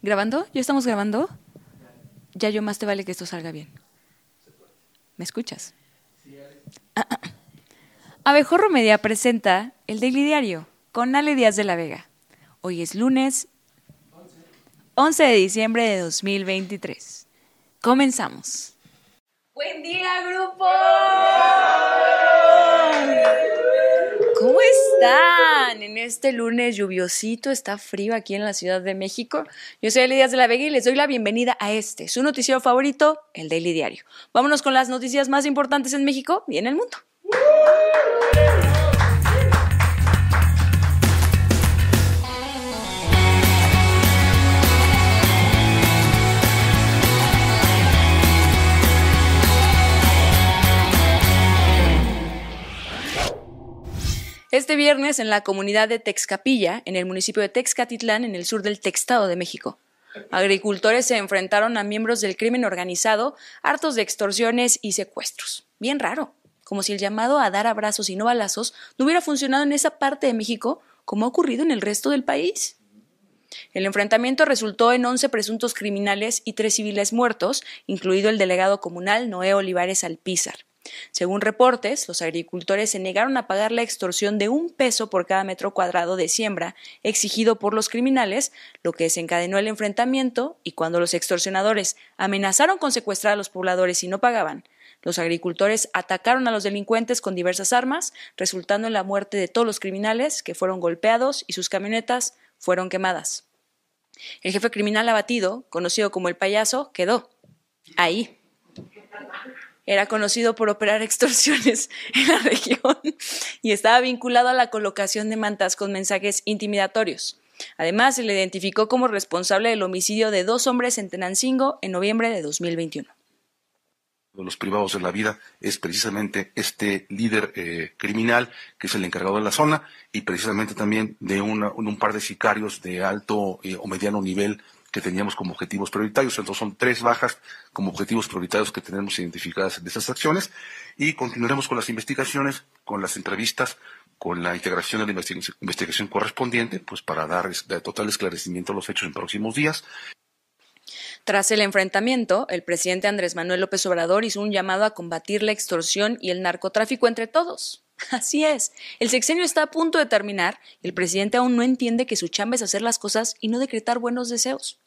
¿Grabando? ¿Ya estamos grabando? Ya yo más te vale que esto salga bien. ¿Me escuchas? Ah, ah. Abejorro Media presenta el Daily Diario con Ale Díaz de la Vega. Hoy es lunes 11 de diciembre de 2023. Comenzamos. Buen día, grupo. ¿Cómo están? En este lunes lluviosito, está frío aquí en la Ciudad de México. Yo soy Elias de la Vega y les doy la bienvenida a este, su noticiero favorito, el Daily Diario. Vámonos con las noticias más importantes en México y en el mundo. Este viernes en la comunidad de Texcapilla, en el municipio de Texcatitlán, en el sur del Textado de México. Agricultores se enfrentaron a miembros del crimen organizado, hartos de extorsiones y secuestros. Bien raro, como si el llamado a dar abrazos y no balazos no hubiera funcionado en esa parte de México como ha ocurrido en el resto del país. El enfrentamiento resultó en 11 presuntos criminales y tres civiles muertos, incluido el delegado comunal Noé Olivares Alpizar. Según reportes, los agricultores se negaron a pagar la extorsión de un peso por cada metro cuadrado de siembra exigido por los criminales, lo que desencadenó el enfrentamiento y cuando los extorsionadores amenazaron con secuestrar a los pobladores y no pagaban, los agricultores atacaron a los delincuentes con diversas armas, resultando en la muerte de todos los criminales que fueron golpeados y sus camionetas fueron quemadas. El jefe criminal abatido, conocido como el payaso, quedó ahí era conocido por operar extorsiones en la región y estaba vinculado a la colocación de mantas con mensajes intimidatorios. Además, se le identificó como responsable del homicidio de dos hombres en Tenancingo en noviembre de 2021 de los privados de la vida es precisamente este líder eh, criminal que es el encargado de la zona y precisamente también de un par de sicarios de alto eh, o mediano nivel que teníamos como objetivos prioritarios. Entonces son tres bajas como objetivos prioritarios que tenemos identificadas en esas acciones y continuaremos con las investigaciones, con las entrevistas, con la integración de la investigación, correspondiente, pues para dar total esclarecimiento a los hechos en próximos días. Tras el enfrentamiento, el presidente Andrés Manuel López Obrador hizo un llamado a combatir la extorsión y el narcotráfico entre todos. Así es, el sexenio está a punto de terminar y el presidente aún no entiende que su chamba es hacer las cosas y no decretar buenos deseos.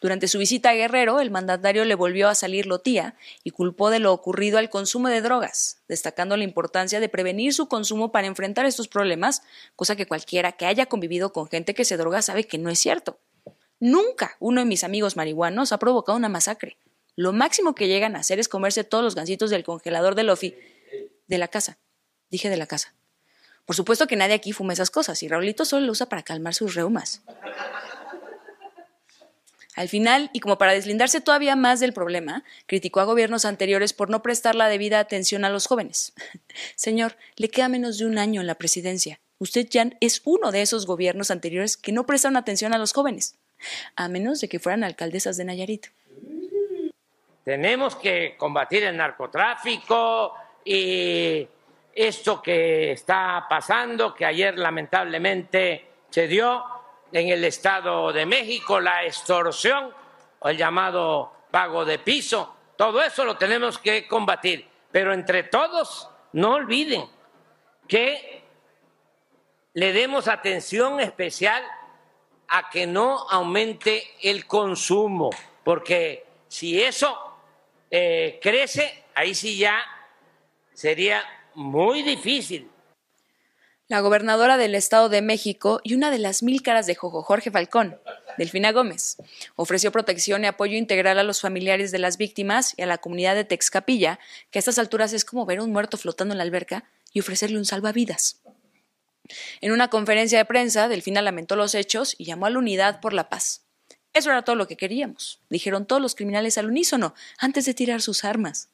Durante su visita a Guerrero, el mandatario le volvió a salir lotía y culpó de lo ocurrido al consumo de drogas, destacando la importancia de prevenir su consumo para enfrentar estos problemas, cosa que cualquiera que haya convivido con gente que se droga sabe que no es cierto. Nunca uno de mis amigos marihuanos ha provocado una masacre. Lo máximo que llegan a hacer es comerse todos los gansitos del congelador del Lofi de la casa. Dije de la casa. Por supuesto que nadie aquí fuma esas cosas y Raulito solo lo usa para calmar sus reumas. Al final, y como para deslindarse todavía más del problema, criticó a gobiernos anteriores por no prestar la debida atención a los jóvenes. Señor, le queda menos de un año en la presidencia. Usted ya es uno de esos gobiernos anteriores que no prestan atención a los jóvenes, a menos de que fueran alcaldesas de Nayarit. Tenemos que combatir el narcotráfico y esto que está pasando, que ayer lamentablemente se dio en el Estado de México, la extorsión o el llamado pago de piso, todo eso lo tenemos que combatir. Pero entre todos, no olviden que le demos atención especial a que no aumente el consumo, porque si eso eh, crece, ahí sí ya sería muy difícil. La gobernadora del Estado de México y una de las mil caras de Jojo Jorge Falcón, Delfina Gómez, ofreció protección y apoyo integral a los familiares de las víctimas y a la comunidad de Texcapilla, que a estas alturas es como ver a un muerto flotando en la alberca y ofrecerle un salvavidas. En una conferencia de prensa, Delfina lamentó los hechos y llamó a la unidad por la paz. Eso era todo lo que queríamos, dijeron todos los criminales al unísono, antes de tirar sus armas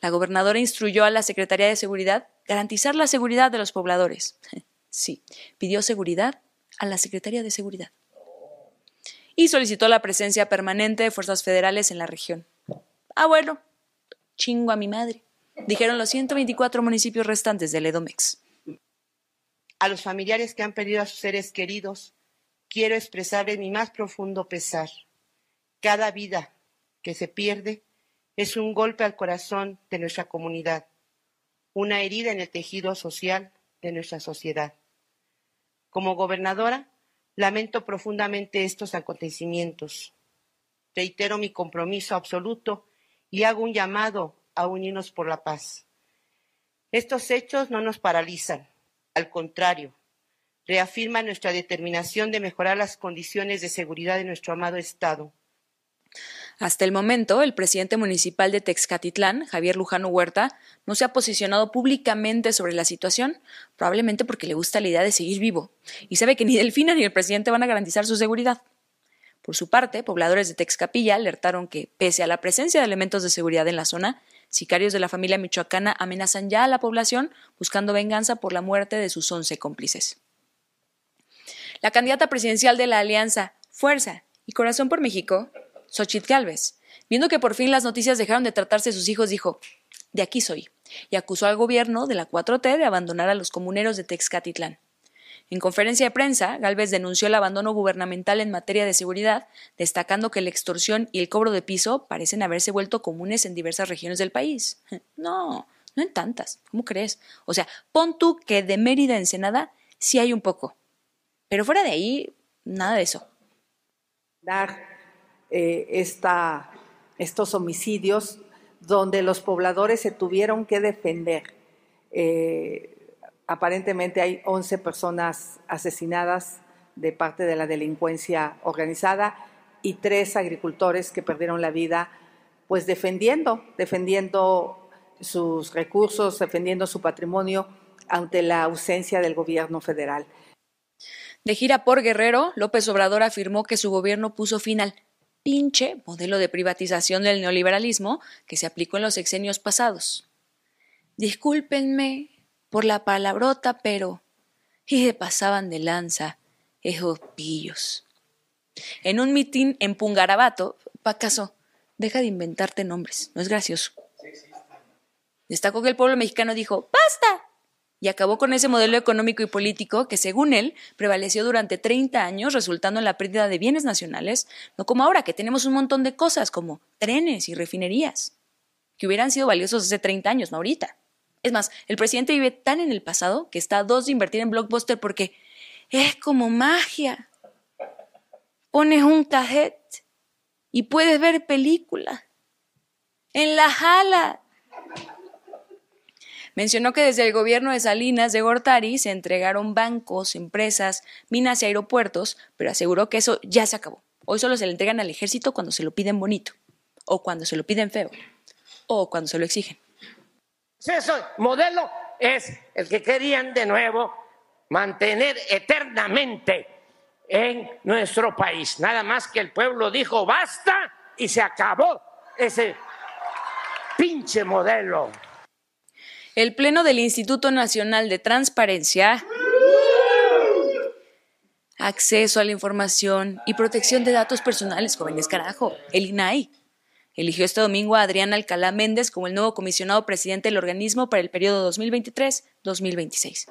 la gobernadora instruyó a la Secretaría de Seguridad garantizar la seguridad de los pobladores. Sí, pidió seguridad a la Secretaría de Seguridad. Y solicitó la presencia permanente de fuerzas federales en la región. Ah, bueno, chingo a mi madre, dijeron los 124 municipios restantes del Edomex. A los familiares que han perdido a sus seres queridos, quiero expresarle mi más profundo pesar. Cada vida que se pierde es un golpe al corazón de nuestra comunidad, una herida en el tejido social de nuestra sociedad. Como gobernadora, lamento profundamente estos acontecimientos. Reitero mi compromiso absoluto y hago un llamado a unirnos por la paz. Estos hechos no nos paralizan, al contrario, reafirman nuestra determinación de mejorar las condiciones de seguridad de nuestro amado Estado. Hasta el momento, el presidente municipal de Texcatitlán, Javier Lujano Huerta, no se ha posicionado públicamente sobre la situación, probablemente porque le gusta la idea de seguir vivo, y sabe que ni Delfina ni el presidente van a garantizar su seguridad. Por su parte, pobladores de Texcapilla alertaron que, pese a la presencia de elementos de seguridad en la zona, sicarios de la familia michoacana amenazan ya a la población buscando venganza por la muerte de sus once cómplices. La candidata presidencial de la alianza Fuerza y Corazón por México, Xochitl Gálvez, viendo que por fin las noticias dejaron de tratarse de sus hijos, dijo: De aquí soy, y acusó al gobierno de la 4T de abandonar a los comuneros de Texcatitlán. En conferencia de prensa, Galvez denunció el abandono gubernamental en materia de seguridad, destacando que la extorsión y el cobro de piso parecen haberse vuelto comunes en diversas regiones del país. No, no en tantas. ¿Cómo crees? O sea, pon tú que de Mérida a Ensenada sí hay un poco. Pero fuera de ahí, nada de eso. Dar eh, estos homicidios donde los pobladores se tuvieron que defender. Eh, aparentemente hay 11 personas asesinadas de parte de la delincuencia organizada y tres agricultores que perdieron la vida, pues defendiendo, defendiendo sus recursos, defendiendo su patrimonio ante la ausencia del gobierno federal. De gira por Guerrero, López Obrador afirmó que su gobierno puso fin al pinche modelo de privatización del neoliberalismo que se aplicó en los sexenios pasados. Discúlpenme, por la palabrota, pero... y se pasaban de lanza esos pillos. En un mitin en Pungarabato, Pacaso, deja de inventarte nombres, no es gracioso. Destacó que el pueblo mexicano dijo, ¡basta! Y acabó con ese modelo económico y político que, según él, prevaleció durante 30 años, resultando en la pérdida de bienes nacionales, no como ahora, que tenemos un montón de cosas como trenes y refinerías, que hubieran sido valiosos hace 30 años, no ahorita. Es más, el presidente vive tan en el pasado que está a dos de invertir en Blockbuster porque es como magia. Pones un cassette y puedes ver películas. En la jala. Mencionó que desde el gobierno de Salinas de Gortari se entregaron bancos, empresas, minas y aeropuertos, pero aseguró que eso ya se acabó. Hoy solo se le entregan al ejército cuando se lo piden bonito, o cuando se lo piden feo, o cuando se lo exigen. Ese modelo es el que querían de nuevo mantener eternamente en nuestro país. Nada más que el pueblo dijo basta y se acabó ese pinche modelo. El Pleno del Instituto Nacional de Transparencia, Acceso a la Información y Protección de Datos Personales, jóvenes carajo, el INAI Eligió este domingo a Adrián Alcalá Méndez como el nuevo comisionado presidente del organismo para el periodo 2023-2026.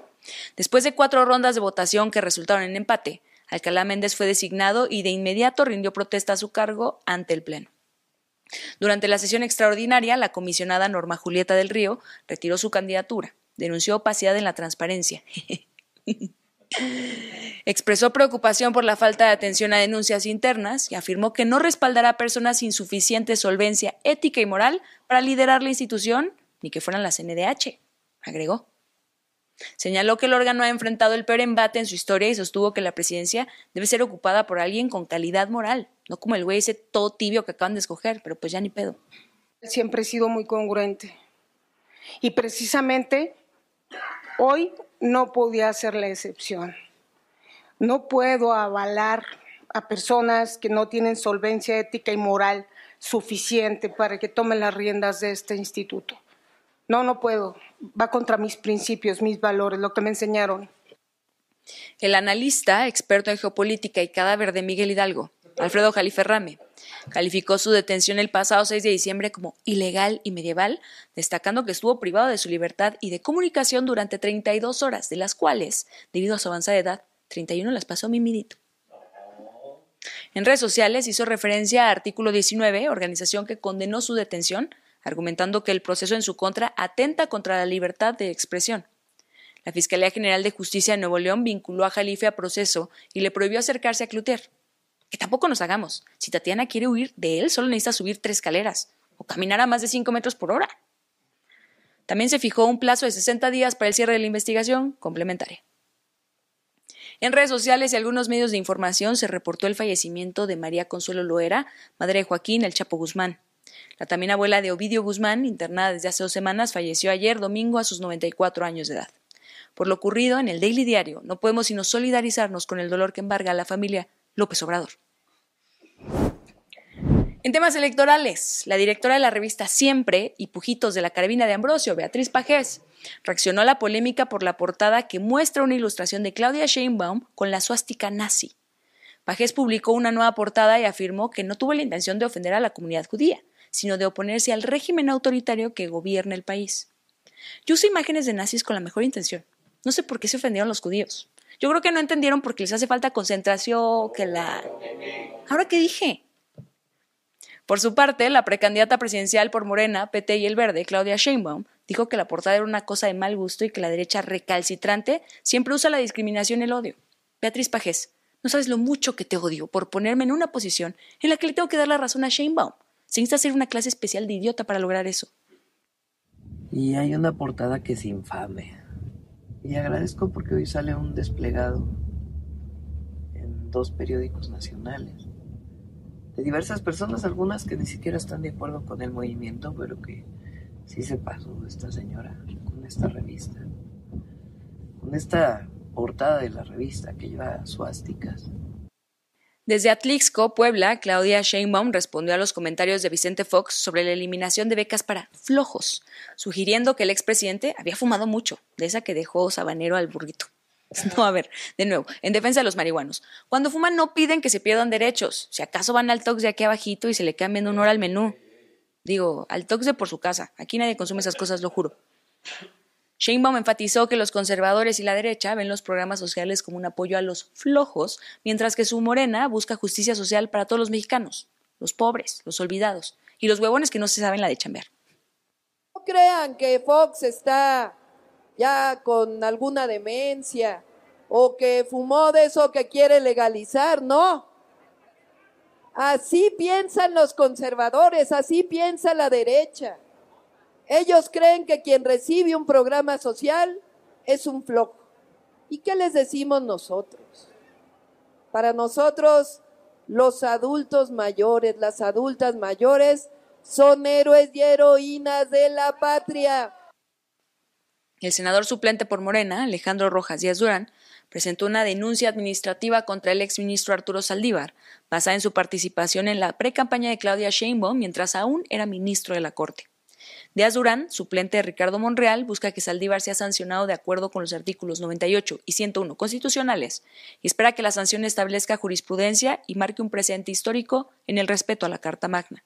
Después de cuatro rondas de votación que resultaron en empate, Alcalá Méndez fue designado y de inmediato rindió protesta a su cargo ante el Pleno. Durante la sesión extraordinaria, la comisionada Norma Julieta del Río retiró su candidatura, denunció opacidad en la transparencia. Expresó preocupación por la falta de atención a denuncias internas y afirmó que no respaldará a personas sin suficiente solvencia ética y moral para liderar la institución, ni que fueran las NDH, agregó. Señaló que el órgano ha enfrentado el peor embate en su historia y sostuvo que la presidencia debe ser ocupada por alguien con calidad moral, no como el güey ese todo tibio que acaban de escoger, pero pues ya ni pedo. Siempre he sido muy congruente. Y precisamente hoy no podía ser la excepción. No puedo avalar a personas que no tienen solvencia ética y moral suficiente para que tomen las riendas de este instituto. No, no puedo. Va contra mis principios, mis valores, lo que me enseñaron. El analista, experto en geopolítica y cadáver de Miguel Hidalgo, Alfredo Jaliferrame, calificó su detención el pasado 6 de diciembre como ilegal y medieval, destacando que estuvo privado de su libertad y de comunicación durante 32 horas, de las cuales, debido a su avanzada edad, 31 las pasó mimidito. En redes sociales hizo referencia a Artículo 19, organización que condenó su detención, argumentando que el proceso en su contra atenta contra la libertad de expresión. La Fiscalía General de Justicia de Nuevo León vinculó a Jalife a proceso y le prohibió acercarse a Cloutier. Que tampoco nos hagamos. Si Tatiana quiere huir de él, solo necesita subir tres escaleras o caminar a más de cinco metros por hora. También se fijó un plazo de 60 días para el cierre de la investigación complementaria. En redes sociales y algunos medios de información se reportó el fallecimiento de María Consuelo Loera, madre de Joaquín El Chapo Guzmán. La también abuela de Ovidio Guzmán, internada desde hace dos semanas, falleció ayer domingo a sus 94 años de edad. Por lo ocurrido en el Daily Diario, no podemos sino solidarizarnos con el dolor que embarga a la familia López Obrador. En temas electorales, la directora de la revista Siempre y Pujitos de la Carabina de Ambrosio, Beatriz Pajés, reaccionó a la polémica por la portada que muestra una ilustración de Claudia Sheinbaum con la suástica nazi. Pajés publicó una nueva portada y afirmó que no tuvo la intención de ofender a la comunidad judía, sino de oponerse al régimen autoritario que gobierna el país. Yo uso imágenes de nazis con la mejor intención. No sé por qué se ofendieron los judíos. Yo creo que no entendieron porque les hace falta concentración, que la... ¿Ahora qué dije? Por su parte, la precandidata presidencial por Morena, PT y El Verde, Claudia Sheinbaum, dijo que la portada era una cosa de mal gusto y que la derecha recalcitrante siempre usa la discriminación y el odio. Beatriz Pajés, no sabes lo mucho que te odio por ponerme en una posición en la que le tengo que dar la razón a Sheinbaum. Se necesita hacer una clase especial de idiota para lograr eso. Y hay una portada que es infame. Y agradezco porque hoy sale un desplegado en dos periódicos nacionales de diversas personas, algunas que ni siquiera están de acuerdo con el movimiento, pero que sí se pasó esta señora con esta revista, con esta portada de la revista que lleva suásticas. Desde Atlixco, Puebla, Claudia Sheinbaum respondió a los comentarios de Vicente Fox sobre la eliminación de becas para flojos, sugiriendo que el expresidente había fumado mucho, de esa que dejó sabanero al burrito. No, a ver, de nuevo, en defensa de los marihuanos. Cuando fuman no piden que se pierdan derechos. Si acaso van al tox de aquí abajito y se le cambian un hora al menú. Digo, al tox de por su casa. Aquí nadie consume esas cosas, lo juro. Sheinbaum enfatizó que los conservadores y la derecha ven los programas sociales como un apoyo a los flojos, mientras que su morena busca justicia social para todos los mexicanos, los pobres, los olvidados y los huevones que no se saben la de chambear. No crean que Fox está ya con alguna demencia o que fumó de eso que quiere legalizar, no. Así piensan los conservadores, así piensa la derecha. Ellos creen que quien recibe un programa social es un flojo. ¿Y qué les decimos nosotros? Para nosotros, los adultos mayores, las adultas mayores, son héroes y heroínas de la patria. El senador suplente por Morena, Alejandro Rojas Díaz Durán, presentó una denuncia administrativa contra el exministro Arturo Saldívar, basada en su participación en la pre-campaña de Claudia Sheinbaum mientras aún era ministro de la Corte. Díaz Durán, suplente de Ricardo Monreal, busca que Saldívar sea sancionado de acuerdo con los artículos 98 y 101 constitucionales y espera que la sanción establezca jurisprudencia y marque un precedente histórico en el respeto a la Carta Magna.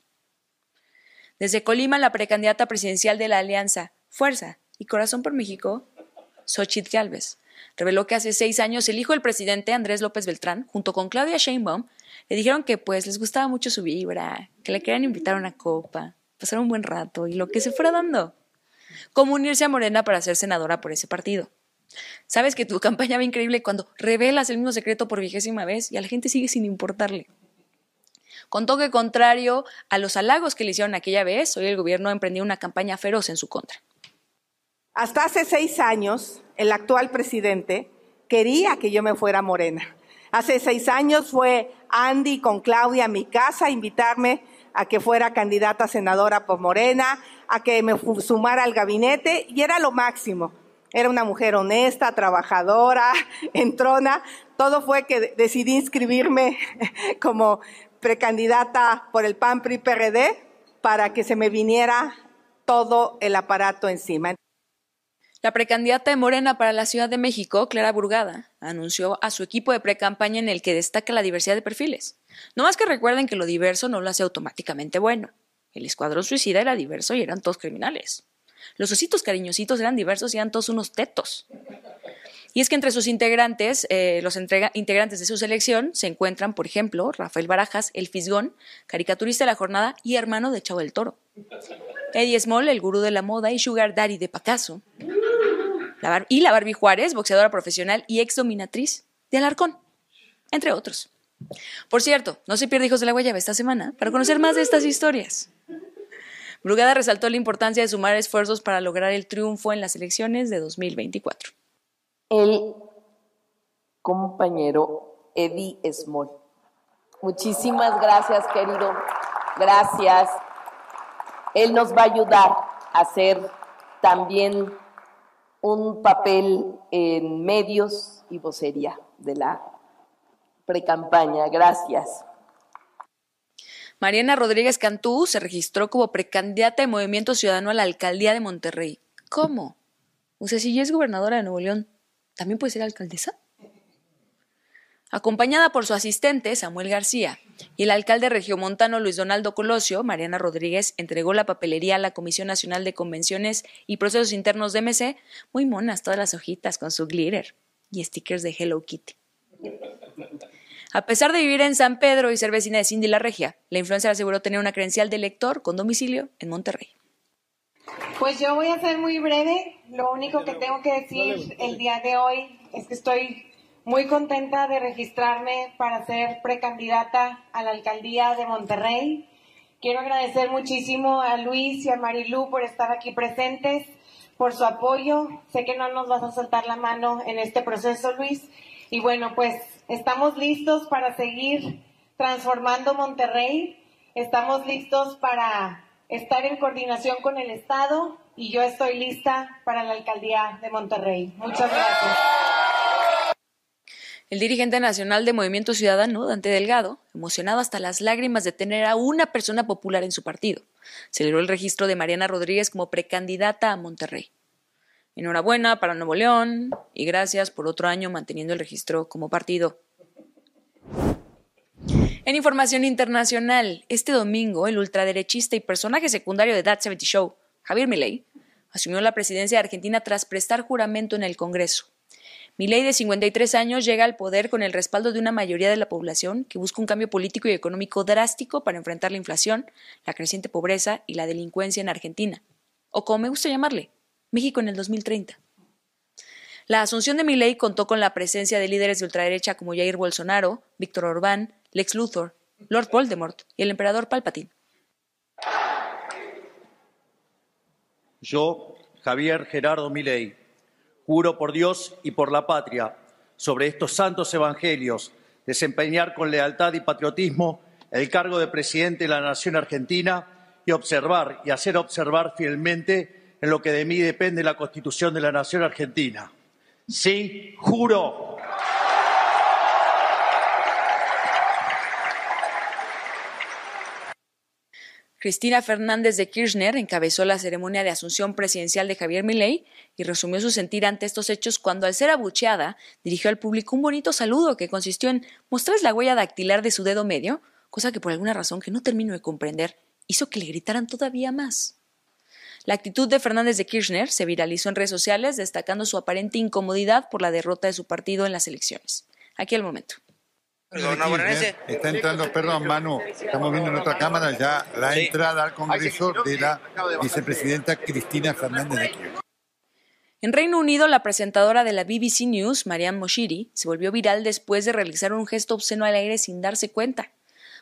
Desde Colima, la precandidata presidencial de la Alianza Fuerza y Corazón por México, Xochitl Gálvez, reveló que hace seis años el hijo del presidente, Andrés López Beltrán, junto con Claudia Sheinbaum, le dijeron que pues les gustaba mucho su vibra, que le querían invitar a una copa, pasar un buen rato y lo que se fuera dando. Como unirse a Morena para ser senadora por ese partido. Sabes que tu campaña va increíble cuando revelas el mismo secreto por vigésima vez y a la gente sigue sin importarle. Con toque contrario a los halagos que le hicieron aquella vez, hoy el gobierno ha emprendido una campaña feroz en su contra. Hasta hace seis años, el actual presidente quería que yo me fuera morena. Hace seis años fue Andy con Claudia a mi casa a invitarme a que fuera candidata a senadora por Morena, a que me sumara al gabinete y era lo máximo. Era una mujer honesta, trabajadora, entrona. Todo fue que decidí inscribirme como precandidata por el PAN PRI PRD para que se me viniera todo el aparato encima. La precandidata de Morena para la Ciudad de México, Clara Burgada, anunció a su equipo de precampaña en el que destaca la diversidad de perfiles. No más que recuerden que lo diverso no lo hace automáticamente bueno. El escuadrón suicida era diverso y eran todos criminales. Los ositos cariñositos eran diversos y eran todos unos tetos. Y es que entre sus integrantes, eh, los integrantes de su selección, se encuentran, por ejemplo, Rafael Barajas, el Fisgón, caricaturista de la jornada y hermano de Chavo del Toro. Eddie Small, el gurú de la moda y Sugar Daddy de Pacaso. y la Barbie Juárez, boxeadora profesional y ex dominatriz de Alarcón, entre otros. Por cierto, no se pierde Hijos de la Guayaba esta semana para conocer más de estas historias. Brugada resaltó la importancia de sumar esfuerzos para lograr el triunfo en las elecciones de 2024. El compañero Eddie Small. Muchísimas gracias, querido. Gracias. Él nos va a ayudar a hacer también un papel en medios y vocería de la precampaña. Gracias. Mariana Rodríguez Cantú se registró como precandidata de Movimiento Ciudadano a la alcaldía de Monterrey. ¿Cómo? O sea, si ya es gobernadora de Nuevo León, ¿también puede ser alcaldesa? Acompañada por su asistente, Samuel García, y el alcalde regiomontano Luis Donaldo Colosio, Mariana Rodríguez entregó la papelería a la Comisión Nacional de Convenciones y Procesos Internos de MC, muy monas todas las hojitas con su glitter y stickers de Hello Kitty. A pesar de vivir en San Pedro y ser vecina de Cindy La Regia, la influencer aseguró tener una credencial de lector con domicilio en Monterrey. Pues yo voy a ser muy breve. Lo único que tengo que decir el día de hoy es que estoy muy contenta de registrarme para ser precandidata a la alcaldía de Monterrey. Quiero agradecer muchísimo a Luis y a Marilú por estar aquí presentes, por su apoyo. Sé que no nos vas a soltar la mano en este proceso, Luis. Y bueno, pues estamos listos para seguir transformando Monterrey. Estamos listos para estar en coordinación con el Estado y yo estoy lista para la alcaldía de Monterrey. Muchas gracias. El dirigente nacional de Movimiento Ciudadano, Dante Delgado, emocionado hasta las lágrimas de tener a una persona popular en su partido, celebró el registro de Mariana Rodríguez como precandidata a Monterrey. Enhorabuena para Nuevo León y gracias por otro año manteniendo el registro como partido. En información internacional, este domingo el ultraderechista y personaje secundario de That 70 Show, Javier Milei, asumió la presidencia de Argentina tras prestar juramento en el Congreso. Milei, de 53 años, llega al poder con el respaldo de una mayoría de la población que busca un cambio político y económico drástico para enfrentar la inflación, la creciente pobreza y la delincuencia en Argentina. O como me gusta llamarle, México en el 2030. La asunción de Milei contó con la presencia de líderes de ultraderecha como Jair Bolsonaro, Víctor Orbán, Lex Luthor, Lord Voldemort y el emperador Palpatine. Yo, Javier Gerardo Milei, Juro por Dios y por la patria, sobre estos santos evangelios, desempeñar con lealtad y patriotismo el cargo de presidente de la Nación Argentina y observar y hacer observar fielmente en lo que de mí depende la Constitución de la Nación Argentina. Sí, juro. Cristina Fernández de Kirchner encabezó la ceremonia de asunción presidencial de Javier Milei y resumió su sentir ante estos hechos cuando, al ser abucheada, dirigió al público un bonito saludo que consistió en mostrarles la huella dactilar de su dedo medio, cosa que por alguna razón que no termino de comprender hizo que le gritaran todavía más. La actitud de Fernández de Kirchner se viralizó en redes sociales, destacando su aparente incomodidad por la derrota de su partido en las elecciones. Aquí al momento. Está entrando, perdón, Manu, estamos viendo en otra cámara ya la entrada al Congreso de la vicepresidenta Cristina Fernández de Kirchner. En Reino Unido, la presentadora de la BBC News, Marianne Moshiri, se volvió viral después de realizar un gesto obsceno al aire sin darse cuenta.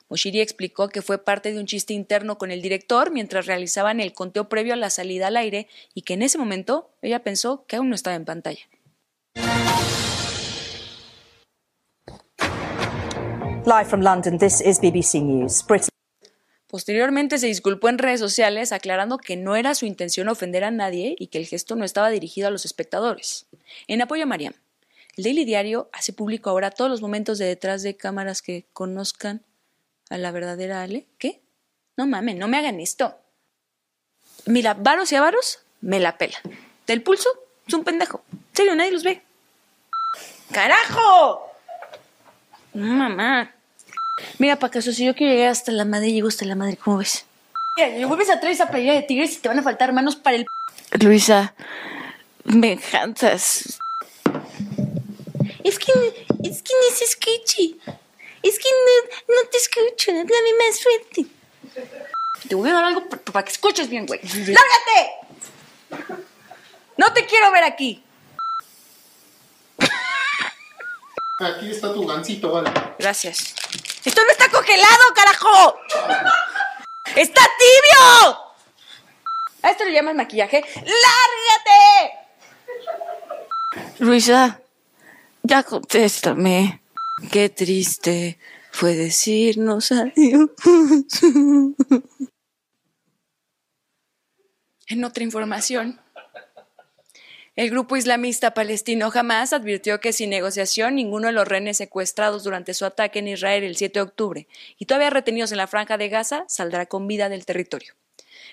Moshiri explicó que fue parte de un chiste interno con el director mientras realizaban el conteo previo a la salida al aire y que en ese momento ella pensó que aún no estaba en pantalla. Live from London, this is BBC News. Posteriormente se disculpó en redes sociales aclarando que no era su intención ofender a nadie y que el gesto no estaba dirigido a los espectadores. En apoyo a Mariam, el Daily Diario hace público ahora todos los momentos de detrás de cámaras que conozcan a la verdadera Ale. ¿Qué? No mames, no me hagan esto. Mira, varos y avaros, me la pela. Del pulso, es un pendejo. En serio, nadie los ve. ¡Carajo! mamá. Mira, para caso, si yo quiero llegar hasta la madre, llego hasta la madre, ¿cómo ves? Mira, le vuelves a traer esa playera de tigres y te van a faltar manos para el... Luisa, me encantas. Es que, es que no se escuche. Es que no, no te escucho. Dame más suerte. Te voy a dar algo para que escuches bien, güey. ¡Lárgate! No te quiero ver aquí. Aquí está tu gancito, vale. Gracias. ¡Esto no está congelado, carajo! ¡Está tibio! A esto le llaman maquillaje. ¡Lárgate! Luisa, ya contéstame. Qué triste fue decirnos adiós. En otra información, el grupo islamista palestino Hamas advirtió que sin negociación ninguno de los rehenes secuestrados durante su ataque en Israel el 7 de octubre y todavía retenidos en la franja de Gaza saldrá con vida del territorio.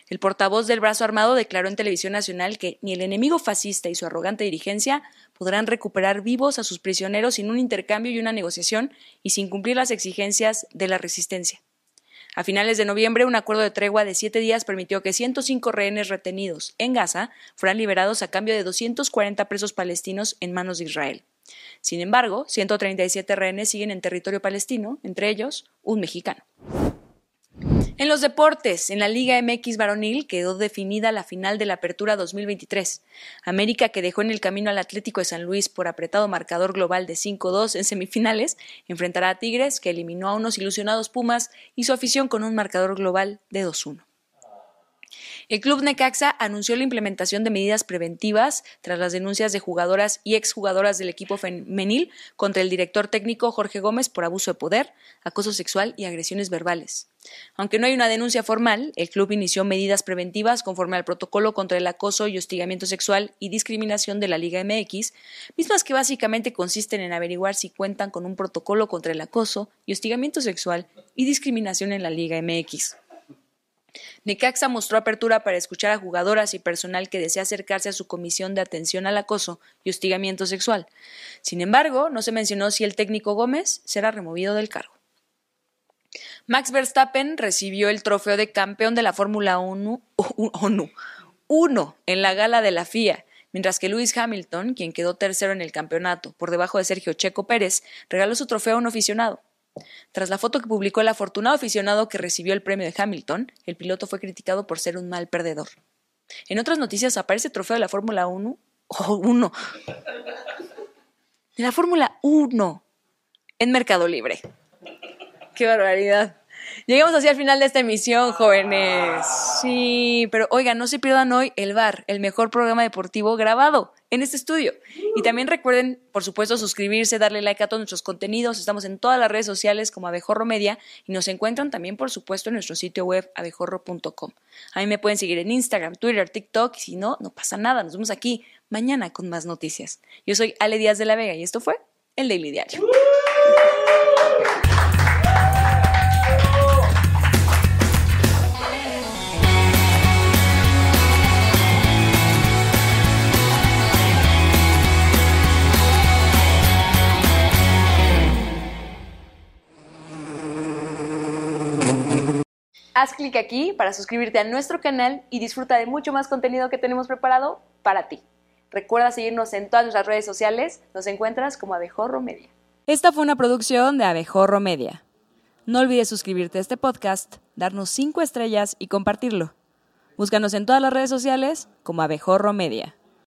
El portavoz del brazo armado declaró en televisión nacional que ni el enemigo fascista y su arrogante dirigencia podrán recuperar vivos a sus prisioneros sin un intercambio y una negociación y sin cumplir las exigencias de la resistencia. A finales de noviembre, un acuerdo de tregua de siete días permitió que 105 rehenes retenidos en Gaza fueran liberados a cambio de 240 presos palestinos en manos de Israel. Sin embargo, 137 rehenes siguen en territorio palestino, entre ellos un mexicano. En los deportes, en la Liga MX varonil quedó definida la final de la Apertura 2023. América, que dejó en el camino al Atlético de San Luis por apretado marcador global de 5-2 en semifinales, enfrentará a Tigres, que eliminó a unos ilusionados Pumas y su afición con un marcador global de 2-1. El club Necaxa anunció la implementación de medidas preventivas tras las denuncias de jugadoras y exjugadoras del equipo femenil contra el director técnico Jorge Gómez por abuso de poder, acoso sexual y agresiones verbales. Aunque no hay una denuncia formal, el club inició medidas preventivas conforme al protocolo contra el acoso y hostigamiento sexual y discriminación de la Liga MX, mismas que básicamente consisten en averiguar si cuentan con un protocolo contra el acoso y hostigamiento sexual y discriminación en la Liga MX. Necaxa mostró apertura para escuchar a jugadoras y personal que desea acercarse a su comisión de atención al acoso y hostigamiento sexual. Sin embargo, no se mencionó si el técnico Gómez será removido del cargo. Max Verstappen recibió el trofeo de campeón de la Fórmula 1, 1 en la gala de la FIA, mientras que Lewis Hamilton, quien quedó tercero en el campeonato por debajo de Sergio Checo Pérez, regaló su trofeo a un aficionado. Tras la foto que publicó el afortunado aficionado que recibió el premio de Hamilton, el piloto fue criticado por ser un mal perdedor. En otras noticias aparece el trofeo de la Fórmula 1. Oh, 1. De la Fórmula 1 en Mercado Libre. Qué barbaridad. Llegamos así al final de esta emisión, jóvenes. Sí, pero oigan, no se pierdan hoy el bar, el mejor programa deportivo grabado en este estudio. Y también recuerden, por supuesto, suscribirse, darle like a todos nuestros contenidos. Estamos en todas las redes sociales como Abejorro Media y nos encuentran también, por supuesto, en nuestro sitio web abejorro.com. A mí me pueden seguir en Instagram, Twitter, TikTok y si no, no pasa nada. Nos vemos aquí mañana con más noticias. Yo soy Ale Díaz de la Vega y esto fue el Daily Diario. Haz clic aquí para suscribirte a nuestro canal y disfruta de mucho más contenido que tenemos preparado para ti. Recuerda seguirnos en todas nuestras redes sociales, nos encuentras como Abejorro Media. Esta fue una producción de Abejorro Media. No olvides suscribirte a este podcast, darnos 5 estrellas y compartirlo. Búscanos en todas las redes sociales como Abejorro Media.